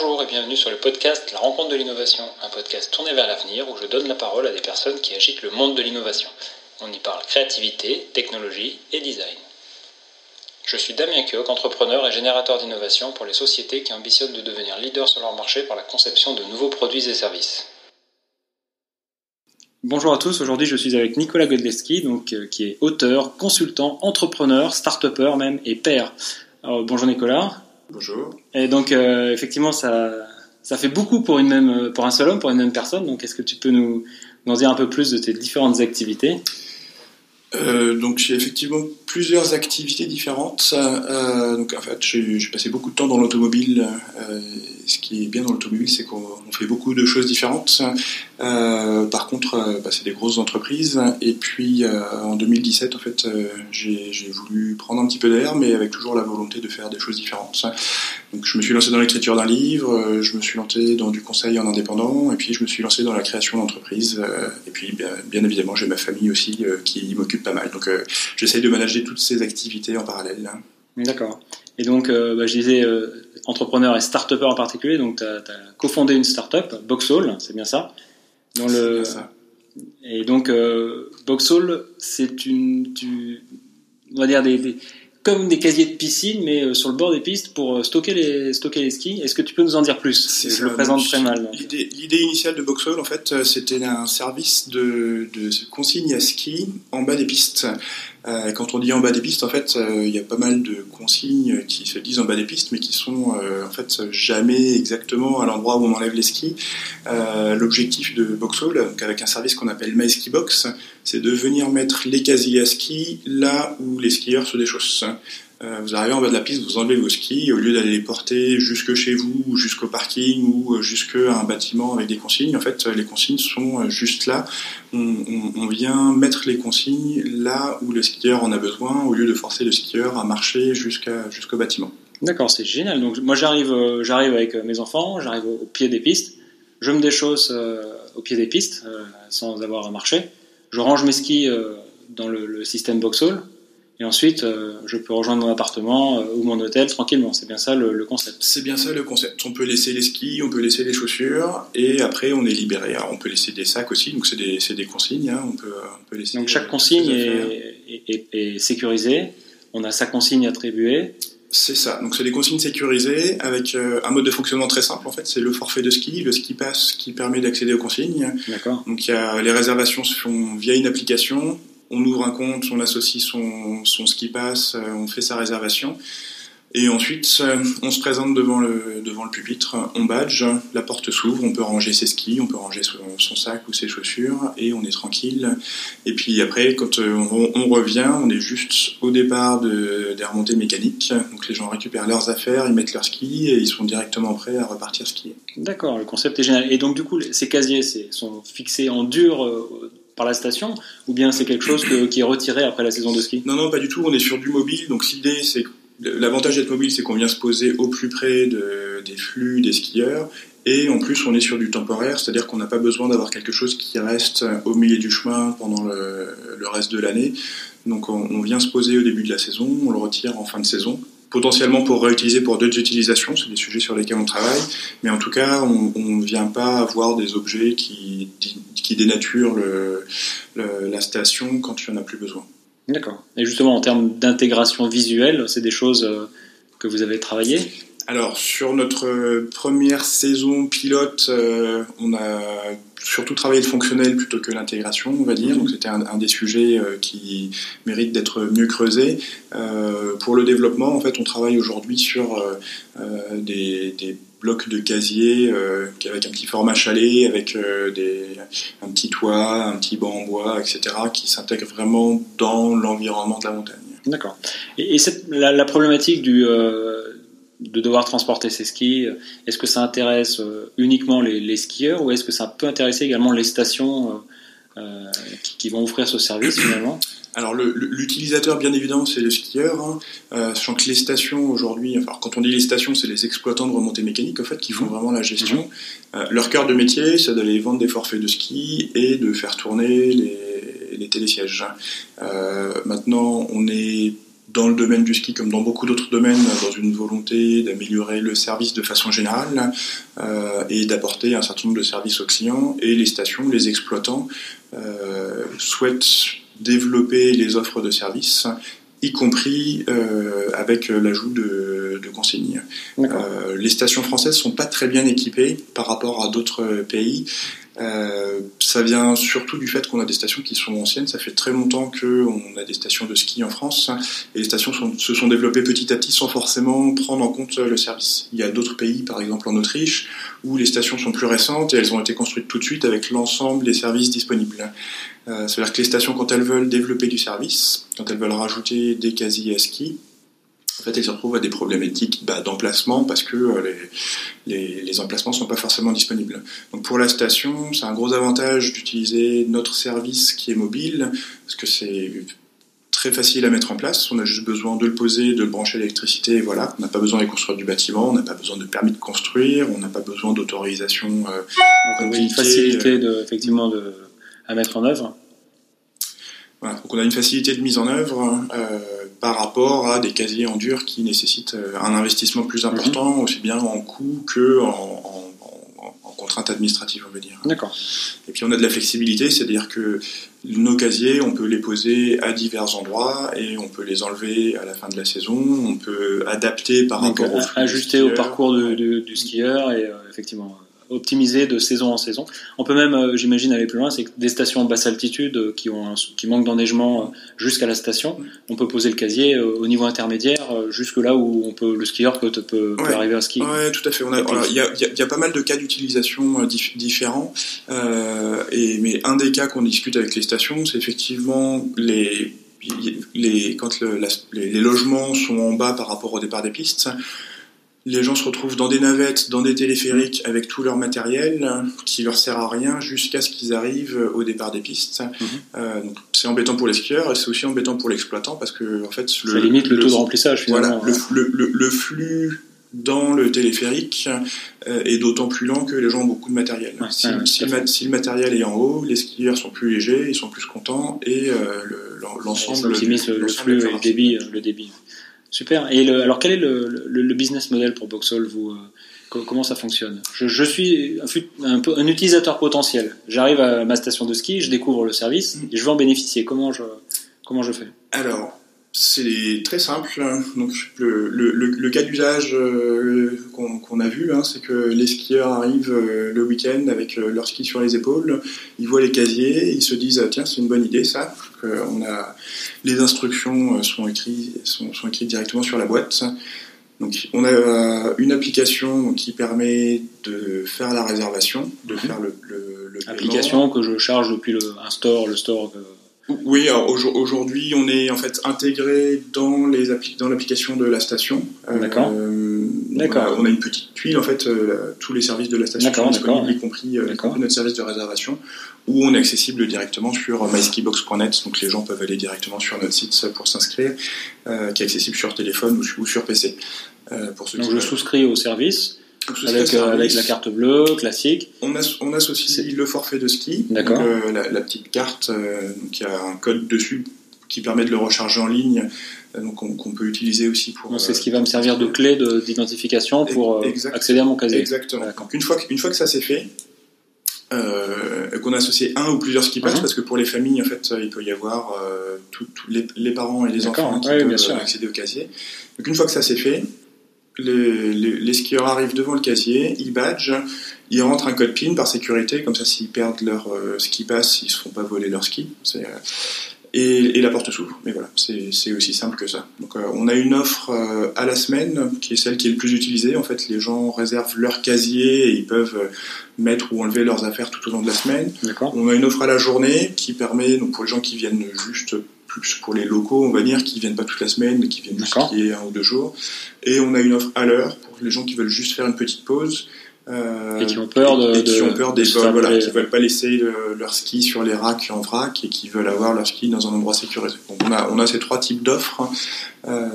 Bonjour et bienvenue sur le podcast La rencontre de l'innovation, un podcast tourné vers l'avenir où je donne la parole à des personnes qui agitent le monde de l'innovation. On y parle créativité, technologie et design. Je suis Damien Kioc, entrepreneur et générateur d'innovation pour les sociétés qui ambitionnent de devenir leaders sur leur marché par la conception de nouveaux produits et services. Bonjour à tous, aujourd'hui je suis avec Nicolas Godleski, donc, euh, qui est auteur, consultant, entrepreneur, start-upper même et père. Bonjour Nicolas. Bonjour. Et donc euh, effectivement ça, ça fait beaucoup pour, une même, pour un seul homme, pour une même personne, donc est-ce que tu peux nous, nous en dire un peu plus de tes différentes activités? Euh, donc j'ai effectivement plusieurs activités différentes. Euh, donc en fait j'ai passé beaucoup de temps dans l'automobile. Euh, ce qui est bien dans l'automobile, c'est qu'on on fait beaucoup de choses différentes. Par contre, bah, c'est des grosses entreprises. Et puis en 2017, en fait, j'ai voulu prendre un petit peu d'air, mais avec toujours la volonté de faire des choses différentes. Donc je me suis lancé dans l'écriture d'un livre, je me suis lancé dans du conseil en indépendant, et puis je me suis lancé dans la création d'entreprises. et puis bien, bien évidemment, j'ai ma famille aussi qui m'occupe pas mal. Donc euh, j'essaye de manager toutes ces activités en parallèle. D'accord. Et donc, euh, bah, je disais euh, entrepreneur et start-upper en particulier, donc tu as, cofondé une start-up, Boxall, c'est bien ça? Dans le... bien ça. Et donc, euh, Boxall, c'est une... Tu... On va dire des, des- comme des casiers de piscine, mais euh, sur le bord des pistes pour euh, stocker les, stocker les skis. Est-ce que tu peux nous en dire plus? Je le présente très mal. l'idée initiale de Boxall, en fait, euh, c'était un service de, de consigne à ski en bas des pistes. Euh, quand on dit en bas des pistes, en fait, euh, il y a pas mal de consignes qui se disent en bas des pistes, mais qui sont euh, en fait jamais exactement à l'endroit où on enlève les skis. L'objectif de Boxall, donc avec un service qu'on appelle My Ski Box, c'est de venir mettre les casiers à ski là où les skieurs se déchaussent. Euh, vous arrivez en bas de la piste, vous enlevez vos skis, au lieu d'aller les porter jusque chez vous, ou jusqu'au parking, ou euh, jusque à un bâtiment avec des consignes, en fait, les consignes sont euh, juste là. On, vient mettre les consignes là où le skieur en a besoin, au lieu de forcer le skieur à marcher jusqu'à jusqu'au bâtiment. D'accord, c'est génial. Donc moi j'arrive, j'arrive avec mes enfants, j'arrive au, pied des pistes, je me déchausse au pied des pistes sans avoir à marcher, je range mes skis dans le, système Boxall et ensuite euh, je peux rejoindre mon appartement euh, ou mon hôtel tranquillement. C'est bien ça le, le concept. C'est bien ça le concept. On peut laisser les skis, on peut laisser les chaussures, et après on est libéré. Alors, on peut laisser des sacs aussi, donc c'est des, des consignes. hein. On, peut, on peut laisser. Donc euh, chaque consigne est, est- est- est sécurisée. On a sa consigne attribuée. C'est ça. Donc c'est des consignes sécurisées avec euh, un mode de fonctionnement très simple. En fait, c'est le forfait de ski, le ski pass qui permet d'accéder aux consignes. D'accord. Donc il y a, les réservations se font via une application. On ouvre un compte, on associe son, son ski pass, euh, on fait sa réservation. Et ensuite, euh, on se présente devant le, pupitre, on badge, la porte s'ouvre, on peut ranger ses skis, on peut ranger son, sac ou ses chaussures, et on est tranquille. Et puis après, quand euh, on, revient, on est juste au départ de, des remontées mécaniques. Donc les gens récupèrent leurs affaires, ils mettent leurs skis, et ils sont directement prêts à repartir skier. D'accord, le concept est génial. Et donc du coup, ces casiers sont fixés en dur par la station ou bien c'est quelque chose qui est retiré après la saison de ski? Non, non, pas du tout. On est sur du mobile. Donc l'idée, c'est l'avantage d'être mobile, c'est qu'on vient se poser au plus près de- des flux des skieurs. Et en plus, on est sur du temporaire, c'est-à-dire qu'on n'a pas besoin d'avoir quelque chose qui reste au milieu du chemin pendant le, le reste de l'année. Donc on, on vient se poser au début de la saison, on le retire en fin de saison, potentiellement pour réutiliser pour d'autres utilisations, c'est des sujets sur lesquels on travaille, mais en tout cas, on ne vient pas avoir des objets qui, dénaturent la station quand il n'y en a plus besoin. D'accord. Et justement, en termes d'intégration visuelle, c'est des choses euh, que vous avez travaillées Alors, sur notre euh, première saison pilote, euh, on a surtout travaillé le fonctionnel plutôt que l'intégration, on va dire. Mhm. Donc, c'était un, un des sujets euh, qui mérite d'être mieux creusé. Euh, pour le développement, en fait, on travaille aujourd'hui sur des, des blocs de casier euh, avec un petit format chalet, avec euh, des, un petit toit, un petit banc en bois, etc., qui s'intègrent vraiment dans l'environnement de la montagne. D'accord. Et, et cette- la, la problématique du, euh, de devoir transporter ses skis, est-ce que ça intéresse euh, uniquement les, les skieurs ou est-ce que ça peut intéresser également les stations euh, qui, qui vont offrir ce service finalement Alors l'utilisateur, bien évidemment, c'est le skieur, hein, euh, sachant que les stations aujourd'hui, enfin quand on dit les stations, c'est les exploitants de remontées mécaniques en fait qui font Mhm. vraiment la gestion. Euh, leur cœur de métier, c'est d'aller vendre des forfaits de ski et de faire tourner les, télésièges. Euh, maintenant, on est dans le domaine du ski comme dans beaucoup d'autres domaines, dans une volonté d'améliorer le service de façon générale euh, et d'apporter un certain nombre de services aux clients. Et les stations, les exploitants euh, souhaitent développer les offres de services, y compris euh, avec l'ajout de, de consignes. Les stations françaises sont pas très bien équipées par rapport à d'autres pays. Euh, ça vient surtout du fait qu'on a des stations qui sont anciennes. Ça fait très longtemps qu'on a des stations de ski en France et les stations se sont développées petit à petit sans forcément prendre en compte le service. Il y a d'autres pays, par exemple en Autriche, où les stations sont plus récentes et elles ont été construites tout de suite avec l'ensemble des services disponibles. Euh, C'est-à-dire que les stations, quand elles veulent développer du service, quand elles veulent rajouter des casiers à ski, en fait, elles se retrouvent à des problématiques bah, d'emplacement parce que euh, les, les, les, emplacements ne sont pas forcément disponibles. Donc pour la station, c'est un gros avantage d'utiliser notre service qui est mobile parce que c'est très facile à mettre en place. On a juste besoin de le poser, de le brancher à l'électricité et voilà. On n'a pas besoin de construire du bâtiment, on n'a pas besoin de permis de construire, on n'a pas besoin d'autorisation. Euh, Donc une facilité de, effectivement de, à mettre en œuvre. Voilà. Donc on a une facilité de mise en œuvre. Euh, par rapport à des casiers en dur qui nécessitent euh, un investissement plus important, mmh. aussi bien en coût que en, en, en, contrainte administrative, on va dire. D'accord. Et puis on a de la flexibilité, c'est-à-dire que nos casiers, on peut les poser à divers endroits et on peut les enlever à la fin de la saison, on peut adapter par Donc, rapport au ajuster au parcours du, du, du skieur et euh, effectivement optimisé de saison en saison. On peut même, euh, j'imagine, aller plus loin, c'est que des stations en basse altitude euh, qui, ont un, qui manquent d'enneigement euh, jusqu'à la station, on peut poser le casier au niveau intermédiaire, jusque là où on peut, le skieur peut, peut, ouais, peut arriver à skier. Oui, tout à fait. Il y a, y, a, y a, pas mal de cas d'utilisation dif différents, et, mais un des cas qu'on discute avec les stations, c'est effectivement les les, quand le, la, les, les, logements sont en bas par rapport au départ des pistes, les gens se retrouvent dans des navettes, dans des téléphériques avec tout leur matériel qui leur sert à rien jusqu'à ce qu'ils arrivent au départ des pistes. Mmh. Euh, c'est embêtant pour les skieurs et c'est aussi embêtant pour l'exploitant parce que en fait le, ça limite le, le taux de remplissage finalement. Voilà, le, le, le, flux dans le téléphérique euh, est d'autant plus lent que les gens ont beaucoup de matériel. Ouais, si, ouais, si, le, si, le, matériel est en haut, les skieurs sont plus légers, ils sont plus contents et euh, l'ensemble. Le, le flux et le débit, le débit. Super. Et le, alors, quel est le, le, le, business model pour Boxall vous, euh, Comment ça fonctionne? Je, je, suis un, un, un, utilisateur potentiel. J'arrive à ma station de ski, je découvre le service et je veux en bénéficier. Comment je, comment je fais? Alors, c'est très simple. Donc, le, le, le cas d'usage euh, qu'on qu a vu, hein, c'est que les skieurs arrivent euh, le week-end avec euh, leur ski sur les épaules, ils voient les casiers, ils se disent tiens c'est une bonne idée ça. on a les instructions sont écrites sont, sont écrites directement sur la boîte. Donc, on a une application qui permet de faire la réservation, de mmh. faire le, le, le application que je charge depuis le, un store, le store. Que oui, aujourd'hui, on est en fait intégré dans les dans l'application de la station. D'accord. Euh, D'accord. On, on, a une petite tuile en fait, euh, tous les services de la station sont disponibles, y compris, euh, notre service de réservation, où on est accessible directement sur myskibox.net. Donc les gens peuvent aller directement sur notre site pour s'inscrire, qui est accessible sur téléphone ou, ou sur PC. Pour ceux donc je souscris au service avec, euh, avec, la carte bleue classique. On, as, on associe le forfait de ski, D'accord. Euh, la, la, petite carte, euh, donc il y a un code dessus qui permet de le recharger en ligne, euh, donc on, qu'on peut utiliser aussi pour. C'est ce qui va me servir de clé d'identification pour exact, accéder à mon casier. Exactement. Donc une fois, que, une fois que ça c'est fait, euh, qu'on a associé un ou plusieurs ski pass, uh -huh. parce que pour les familles, en fait, il peut y avoir euh, tous les, les, parents et les enfants qui ouais, peuvent accéder au casier. Donc une fois que ça c'est fait, les, les, les, skieurs arrivent devant le casier, ils badgent, ils rentrent un code PIN par sécurité, comme ça s'ils perdent leur euh, ski pass, ils se font pas voler leur ski. Euh, et, et, la porte s'ouvre. Mais voilà, c'est aussi simple que ça. Donc euh, on a une offre à la semaine qui est celle qui est le plus utilisée. En fait, les gens réservent leur casier et ils peuvent mettre ou enlever leurs affaires tout au long de la semaine. On a une offre à la journée qui permet, donc pour les gens qui viennent juste plus pour les locaux, on va dire, qui viennent pas toute la semaine, mais qui viennent juste skier un ou deux jours. Et on a une offre à l'heure pour les gens qui veulent juste faire une petite pause. Euh, et qui ont peur de, et, et qui ont peur des vols, voilà, qui veulent pas laisser le, leur ski sur les racks en vrac et qui veulent avoir leur ski dans un endroit sécurisé. Donc on a, on a ces trois types d'offres. Euh,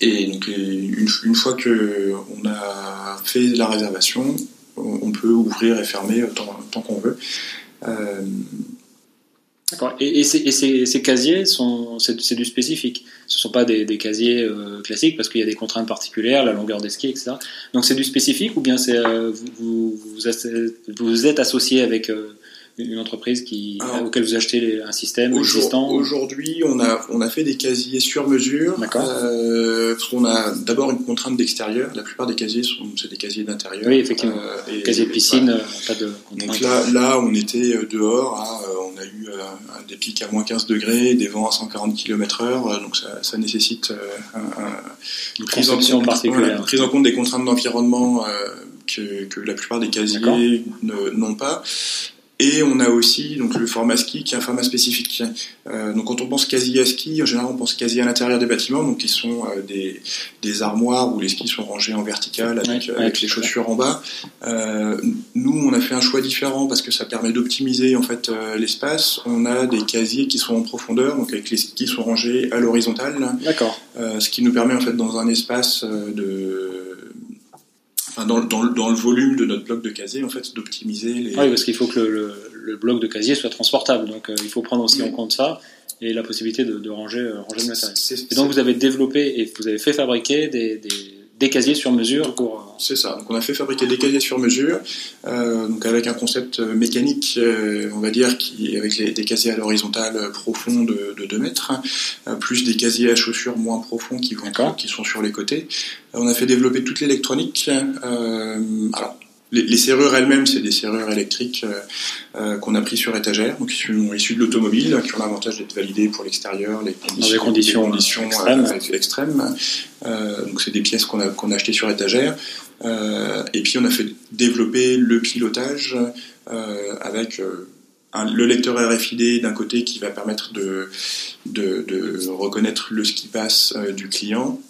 et donc une, une, fois que on a fait la réservation, on, on peut ouvrir et fermer autant, autant qu'on veut. Euh, D'accord. Et, ces, casiers, sont, c'est, du spécifique. Ce ne sont pas des, casiers euh, classiques parce qu'il y a des contraintes particulières, la longueur des skis, etc. Donc c'est du spécifique ou bien c'est, euh, vous, vous, êtes associé avec euh, une entreprise qui, auquel vous achetez un système existant Aujourd'hui, on a, on a fait des casiers sur mesure. D'accord. Euh, parce qu'on a d'abord une contrainte d'extérieur. La plupart des casiers sont c'est des casiers d'intérieur. Oui, effectivement. Euh, et, casier de piscine, pas de Donc là, là, on était euh, dehors. Hein, on a eu des pics à moins 15 degrés, des vents à 140 km/h. Donc ça, ça nécessite un, une prise en compte, particulière. prise en compte des contraintes d'environnement. Que, que, la plupart des casiers n'ont pas. Et on a aussi donc le format ski qui est un format spécifique. Euh, donc quand on pense quasi à ski, en général on pense quasi à l'intérieur des bâtiments, donc qui sont euh, des, des, armoires où les skis sont rangés en vertical avec, avec les chaussures en bas. Euh, nous on a fait un choix différent parce que ça permet d'optimiser en fait euh, l'espace. On a des casiers qui sont en profondeur, donc avec les skis qui sont rangés à l'horizontale. D'accord. Euh, ce qui nous permet en fait dans un espace de dans, dans, dans, le volume de notre bloc de casier, en fait, d'optimiser les. Oui, parce qu'il faut que le, le, bloc de casier soit transportable. Donc, euh, il faut prendre aussi en compte ça et la possibilité de, de ranger, euh, ranger le matériel. Et donc, vous avez développé et vous avez fait fabriquer des, des des casiers sur mesure pour. Euh, C'est ça. Donc on a fait fabriquer des casiers sur mesure, euh, donc avec un concept euh, mécanique, on va dire, qui avec des casiers à l'horizontale profonds de, de 2 mètres, plus des casiers à chaussures moins profonds qui vont qui sont sur les côtés. On a fait développer toute l'électronique. alors les, serrures elles-mêmes, c'est des serrures électriques euh, euh, qu'on a pris sur étagère, donc qui sont issues de l'automobile, qui ont l'avantage d'être validées pour l'extérieur, les conditions, conditions, extrêmes. Euh, donc c'est des pièces qu'on a, qu'on a achetées sur étagère. et puis on a fait développer le pilotage avec le lecteur RFID d'un côté qui va permettre de, de, de reconnaître le ski pass du client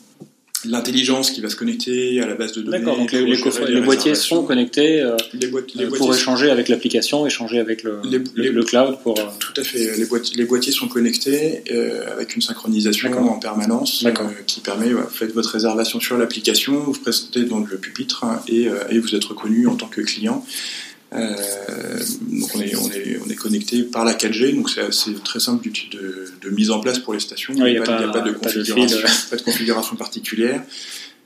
l'intelligence qui va se connecter à la base de données. D'accord, donc les, les, boîtiers sont connectés euh, les boîtiers pour échanger avec l'application, échanger avec le, le, cloud pour... Euh, Tout à fait, les boîtiers, les boîtiers sont connectés euh, avec une synchronisation en permanence qui permet, faites votre réservation sur l'application, vous vous présentez dans le pupitre hein, et, et vous êtes reconnu en tant que client. Euh, donc on est, on, est, on est connecté par la 4G, donc c'est très simple de, de, mise en place pour les stations. il n'y a, pas, de configuration, pas de configuration particulière.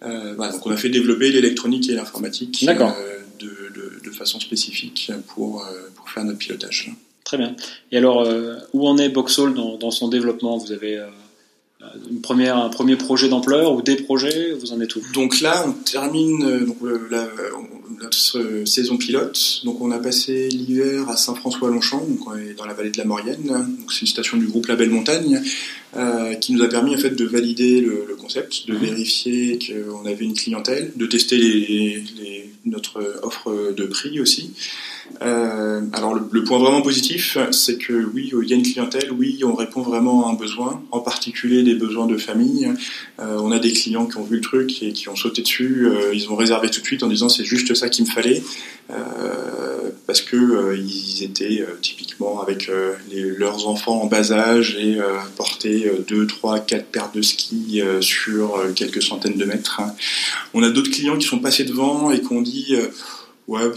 Euh, voilà, donc on a fait développer l'électronique et l'informatique euh, de, façon spécifique pour, pour faire notre pilotage. Très bien. Et alors, où en est Boxall dans, dans son développement? Vous avez une première, un premier projet d'ampleur ou des projets? Vous en êtes où? Donc là, on termine donc, la, notre euh, saison pilote. Donc on a passé l'hiver à Saint-François-Longchamp, dans la vallée de la Maurienne. C'est une station du groupe Label Montagne euh, qui nous a permis en fait de valider le, concept, de mhm. vérifier qu'on avait une clientèle, de tester les, notre offre de prix aussi. Euh, alors le, point vraiment positif, c'est que oui, il y a une clientèle, oui, on répond vraiment à un besoin, en particulier des besoins de famille. Euh, on a des clients qui ont vu le truc et qui ont sauté dessus, euh, ils ont réservé tout de suite en disant c'est juste ça qu'il me fallait, euh, parce que euh, ils étaient typiquement avec les, leurs enfants en bas âge et portaient deux, trois, quatre paires de skis sur quelques centaines de mètres. On a d'autres clients qui sont passés devant et qui ont dit Ouais,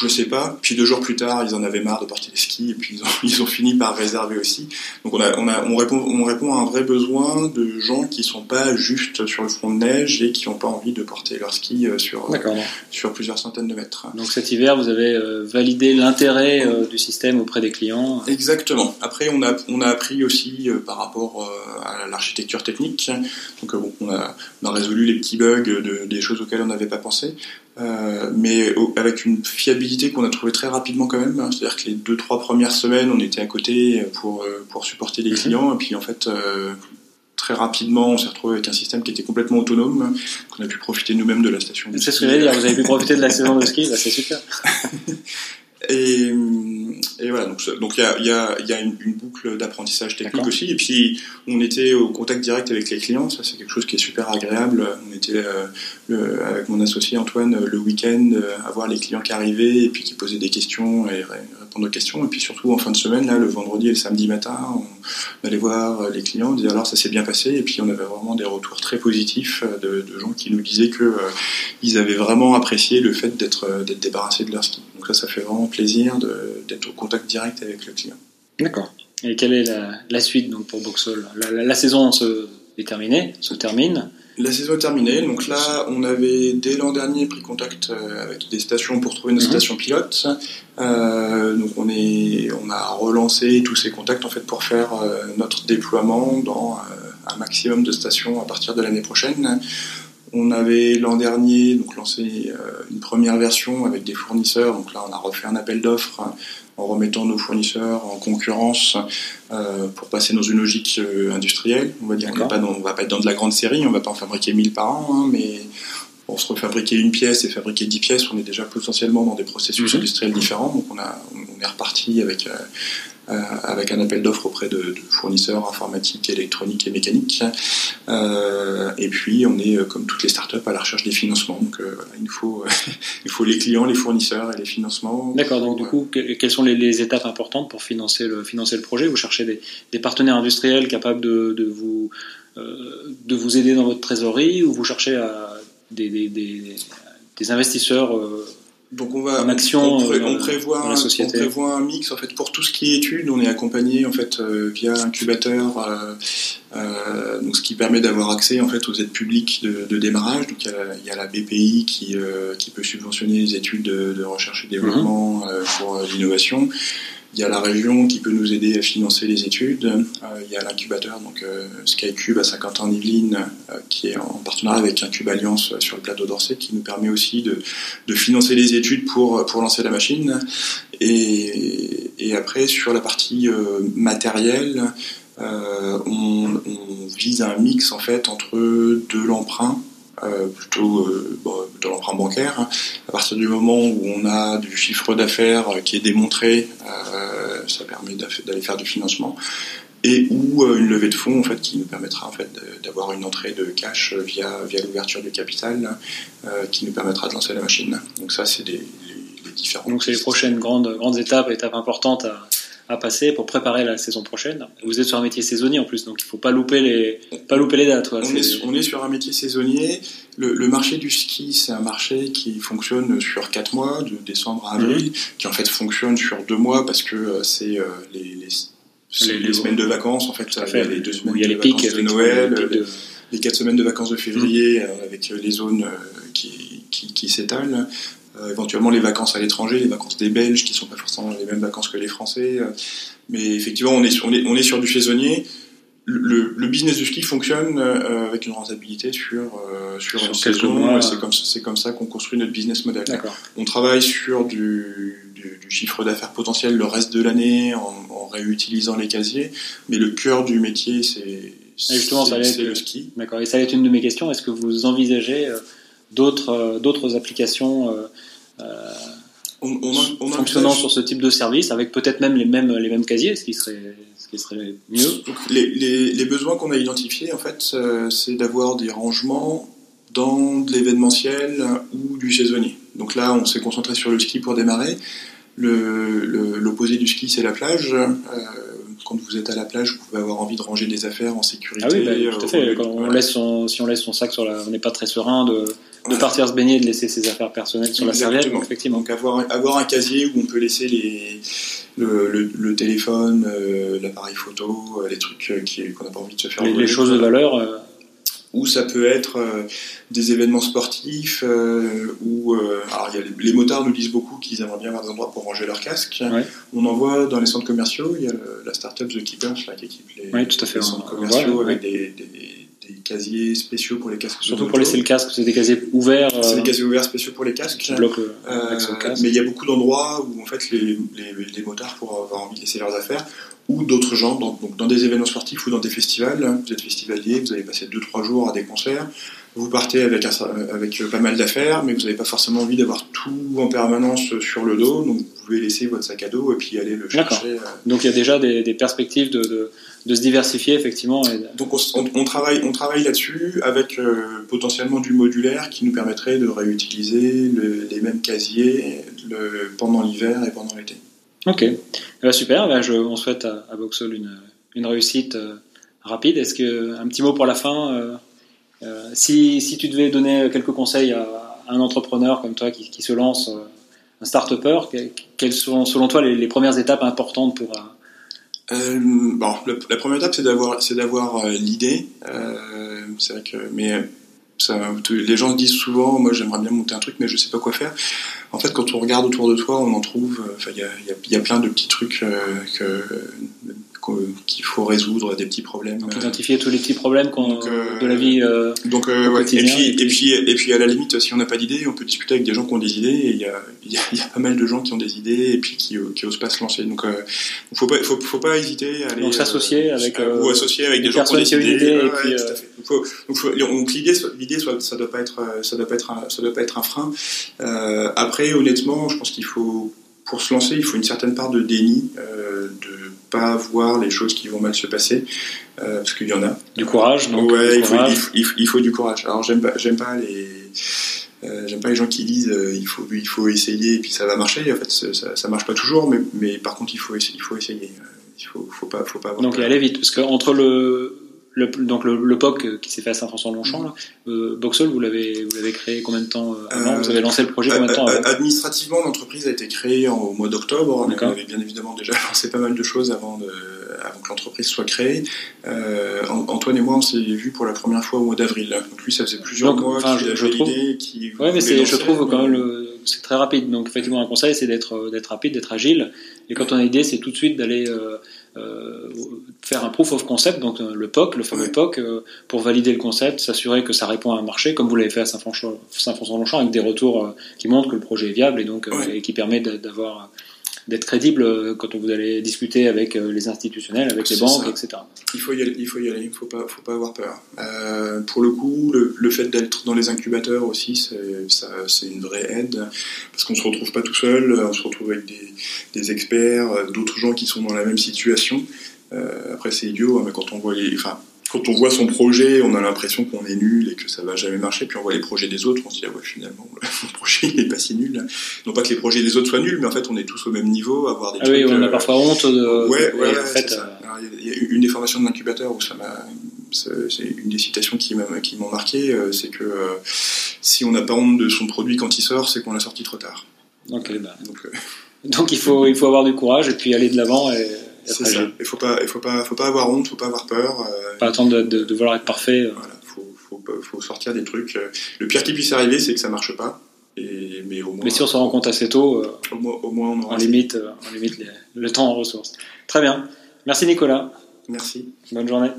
je sais pas. Puis deux jours plus tard, ils en avaient marre de porter les skis et puis ils ont, ils ont fini par réserver aussi. Donc on, a, on, a, on, répond, on répond à un vrai besoin de gens qui sont pas juste sur le front de neige et qui n'ont pas envie de porter leurs skis euh, sur, sur plusieurs centaines de mètres. Donc cet hiver, vous avez euh, validé l'intérêt euh, du système auprès des clients Exactement. Après, on a, on a appris aussi par rapport à l'architecture technique. Donc on, a, on a résolu les petits bugs de, des choses auxquelles on n'avait pas pensé. Euh, mais avec une fiabilité qu'on a trouvé très rapidement quand même. C'est-à-dire que les deux trois premières semaines, on était à côté pour euh, pour supporter les mhm. clients, et puis en fait. Euh, très rapidement, on s'est retrouvé avec un système qui était complètement autonome, qu'on a pu profiter nous-mêmes de la station. C'est ce que j'allais dire, vous avez pu profiter de la saison de ski, bah, c'est super. Et, et, voilà, donc il donc y a, y a, y a une, une, boucle d'apprentissage technique aussi. Et puis on était au contact direct avec les clients, ça c'est quelque chose qui est super agréable. On était euh, le, avec mon associé Antoine le week-end euh, à voir les clients qui arrivaient et puis qui posaient des questions et répondre questions. Et puis surtout en fin de semaine, là, le vendredi et le samedi matin, on allait voir les clients, disait alors ça s'est bien passé. Et puis on avait vraiment des retours très positifs de, de gens qui nous disaient que euh, avaient vraiment apprécié le fait d'être débarrassés de leur ski. Donc ça, ça fait vraiment plaisir d'être au contact direct avec le client. D'accord. Et quelle est la, suite donc pour Boxall? La, saison se est terminée, se termine. La saison est terminée, donc là on avait dès l'an dernier pris contact euh, avec des stations pour trouver une mhm. station pilote. Euh, donc on, est, on a relancé tous ces contacts en fait pour faire euh, notre déploiement dans un maximum de stations à partir de l'année prochaine. On avait l'an dernier donc lancé une première version avec des fournisseurs, donc là on a refait un appel d'offres en remettant nos fournisseurs en concurrence euh, pour passer dans une logique euh, industrielle. On va dire, on ne va pas être dans de la grande série, on ne va pas en fabriquer 1000 par an, hein, mais pour se refabriquer une pièce et fabriquer 10 pièces, on est déjà potentiellement dans des processus mhm. industriels différents. Donc on, a, on est reparti avec euh, euh, avec un appel d'offres auprès de, fournisseurs informatiques, électroniques et mécaniques. Euh, et puis, on est, comme toutes les startups, à la recherche des financements. Donc, il, faut, il faut les clients, les fournisseurs et les financements. D'accord, donc du coup, quelles sont les, étapes importantes pour financer le, financer le projet? Vous cherchez des, partenaires industriels capables de, de vous, de vous aider dans votre trésorerie ou vous cherchez à des, des, des investisseurs donc on va, action, on, euh, prévoit, un, on prévoit un mix en fait pour tout ce qui est études. On est accompagné en fait euh, via incubateur, euh, euh, donc ce qui permet d'avoir accès en fait aux aides publiques de, de démarrage. Donc il y, a, il y a la BPI qui, qui peut subventionner les études de, de recherche et développement mhm. pour l'innovation. Il y a la région qui peut nous aider à financer les études. Euh, il y a l'incubateur, donc euh, SkyCube à Saint-Quentin-en-Yvelines, euh, qui est en partenariat avec Incube Alliance sur le plateau d'Orsay, qui nous permet aussi de, de, financer les études pour, pour lancer la machine. Et, et après, sur la partie matérielle, on, on, vise un mix en fait entre de l'emprunt euh, plutôt euh, dans l'emprunt bancaire. Hein. À partir du moment où on a du chiffre d'affaires qui est démontré, euh, ça permet d'aller faire du financement et ou une levée de fonds en fait qui nous permettra en fait d'avoir une entrée de cash via via l'ouverture du capital qui nous permettra de lancer la machine. Donc ça c'est les, les, différents. Donc c'est les prochaines grandes grandes étapes, étapes importantes à, à passer pour préparer la saison prochaine. Vous êtes sur un métier saisonnier en plus, donc il ne faut pas louper les, pas louper les dates. On, est, on, est, sur un métier saisonnier. Le, marché du ski, c'est un marché qui fonctionne sur 4 mois, de décembre à avril, mhm. qui en fait fonctionne sur 2 mois parce que euh, c'est euh, les, les, semaines de vacances, en fait, il y a les deux semaines de vacances de Noël, les, 4 semaines de vacances de février mhm. euh, avec les zones qui, qui, qui s'étalent. Euh, éventuellement les vacances à l'étranger, les vacances des Belges qui sont pas forcément les mêmes vacances que les Français. Euh, mais effectivement, on est, on est, on est sur du saisonnier. Le, le, business du ski fonctionne euh, avec une rentabilité sur, sur, une saison. C'est comme, c'est comme ça qu'on construit notre business model. On travaille sur du, du, du chiffre d'affaires potentiel le reste de l'année en, en, réutilisant les casiers. Mais le cœur du métier, c'est, c'est le ski. D'accord. Et ça va être une de mes questions. Est-ce que vous envisagez euh, d'autres applications euh, euh, fonctionnant sur ce type de service, avec peut-être même les mêmes, les mêmes casiers, ce qui serait, ce qui serait mieux. les, les, les, besoins qu'on a identifiés, en fait, c'est d'avoir des rangements dans de l'événementiel ou du saisonnier. Donc là, on s'est concentré sur le ski pour démarrer. L'opposé du ski, c'est la plage. Euh, quand vous êtes à la plage, vous pouvez avoir envie de ranger des affaires en sécurité. Ah oui, bah, tout à fait. Quand on laisse son, si on laisse son sac sur la, on n'est pas très serein de, de partir se baigner et de laisser ses affaires personnelles sur la serviette. Effectivement. Donc avoir, avoir un casier où on peut laisser les, le, le, téléphone, euh, l'appareil photo, euh, les trucs euh, qu'on n'a pas envie de se faire. Les, les choses de valeur. Euh... Ou ça peut être des événements sportifs, ou alors il y a les, les, motards nous disent beaucoup qu'ils aimeraient bien avoir des endroits pour ranger leur casque. On en voit dans les centres commerciaux, il y a la start-up The Keepers là, qui équipe les, tout à fait, centres commerciaux avec des, des des casiers spéciaux pour les casques. Surtout pour laisser le casque, c'est des casiers ouverts. C'est des euh, casiers ouverts spéciaux pour les casques. Qui bloquent euh, Mais il y a beaucoup d'endroits où en fait les, les, les, motards pourraient avoir envie de laisser leurs affaires ou d'autres gens, donc dans des événements sportifs ou dans des festivals. Vous êtes festivalier, vous allez passer 2-3 jours à des concerts, vous partez avec, un, avec pas mal d'affaires, mais vous n'avez pas forcément envie d'avoir tout en permanence sur le dos, donc vous pouvez laisser votre sac à dos et puis aller le chercher. Euh. Donc il y a déjà des, des perspectives de, de, de, se diversifier effectivement. Donc on, on, travaille, on travaille là-dessus avec euh, potentiellement du modulaire qui nous permettrait de réutiliser le, les mêmes casiers le, pendant l'hiver et pendant l'été. Ok, eh ben, super. Ben, on souhaite à, à une, réussite euh, rapide. Est-ce que un petit mot pour la fin euh, euh, si, tu devais donner quelques conseils à, un entrepreneur comme toi qui, se lance, un start-upper, quelles sont selon toi les, premières étapes importantes pour euh, bon, la première étape, c'est d'avoir, l'idée. c'est vrai que, les gens disent souvent, moi j'aimerais bien monter un truc, mais je sais pas quoi faire. En fait, quand on regarde autour de toi, on en trouve. Enfin, il y a, y a, plein de petits trucs que qu'il faut résoudre des petits problèmes. Donc, identifier tous les petits problèmes euh, de la vie. Euh, donc, euh, ouais, et, puis, et, puis, et, puis, à la limite, si on n'a pas d'idées, on peut discuter avec des gens qui ont des idées. Et il y a, y, y a, pas mal de gens qui ont des idées et puis qui, qui osent pas se lancer. Donc, il faut pas, faut, faut pas hésiter à aller. Donc, s'associer avec. ou associer avec des gens qui ont des idées. idées et puis, faut, donc, l'idée, l'idée, ça doit pas être, ça doit pas être, un, ça doit pas être un frein. après, honnêtement, je pense qu'il faut pour se lancer, il faut une certaine part de déni, euh, de pas voir les choses qui vont mal se passer, euh, parce qu'il y en a. Du courage, donc. Ouais, il, Faut, il, faut, du courage. Alors j'aime pas, j'aime pas les, euh, j'aime pas les gens qui disent euh, il faut, il faut essayer et puis ça va marcher. En fait, ça, ça marche pas toujours, mais, mais par contre il faut, il faut essayer. Il faut, faut pas, faut pas avoir Donc aller vite, parce que entre le le, donc le, le, POC euh, qui s'est fait à Saint-François-Longchamp, là, euh, vous l'avez vous l'avez créé combien de temps euh, avant Vous avez lancé le projet combien de temps avant Administrativement, l'entreprise a été créée en, au mois d'octobre. On avait bien évidemment déjà lancé pas mal de choses avant, de, avant que l'entreprise soit créée. Euh, Antoine et moi, on s'est vus pour la première fois au mois d'avril. Donc lui, ça faisait plusieurs mois qu'il avait l'idée. Qui ouais, mais je trouve quand même c'est très rapide. Donc effectivement, un conseil, c'est d'être d'être rapide, d'être agile. Et quand on a l'idée, c'est tout de suite d'aller euh, euh, faire un proof of concept, donc euh, le POC, le fameux POC, euh, pour valider le concept, s'assurer que ça répond à un marché, comme vous l'avez fait à Saint-François-Longchamp, avec des retours qui montrent que le projet est viable et donc et qui permet d'avoir d'être crédible euh, quand vous allez discuter avec euh, les institutionnels, avec les banques, etc. Il faut y aller, il faut y aller, faut pas, faut pas avoir peur. Euh, pour le coup, le, fait d'être dans les incubateurs aussi, c'est une vraie aide parce qu'on se retrouve pas tout seul, on se retrouve avec des, des experts, d'autres gens qui sont dans la même situation. Euh, après, c'est idiot, hein, mais quand on voit les, enfin, quand on voit son projet, on a l'impression qu'on est nul et que ça va jamais marcher. Puis on voit les projets des autres, on se dit ah ouais finalement mon projet n'est pas si nul. Non pas que les projets des autres soient nuls, mais en fait on est tous au même niveau, avoir des ah oui, on a euh, parfois honte de. Ouais, ouais, fait, euh, il y a une des formations de l'incubateur où ça m'a, c'est une des citations qui qui m'ont marqué, euh, c'est que si on n'a pas honte de son produit quand il sort, c'est qu'on l'a sorti trop tard. Ok, bah. donc, donc il faut il faut avoir du courage et puis aller de l'avant et c'est ça. Il faut pas, il faut pas, faut pas avoir honte, faut pas avoir peur. Euh, pas attendre de, de, de, vouloir être parfait. Euh. Voilà, faut, faut, faut, sortir des trucs. Euh, le pire qui puisse arriver, c'est que ça marche pas. Et, mais, au moins, mais si on se rend compte assez tôt, au, moins, au moins on, on limite, on limite le temps en ressources. Très bien. Merci Nicolas. Merci. Bonne journée.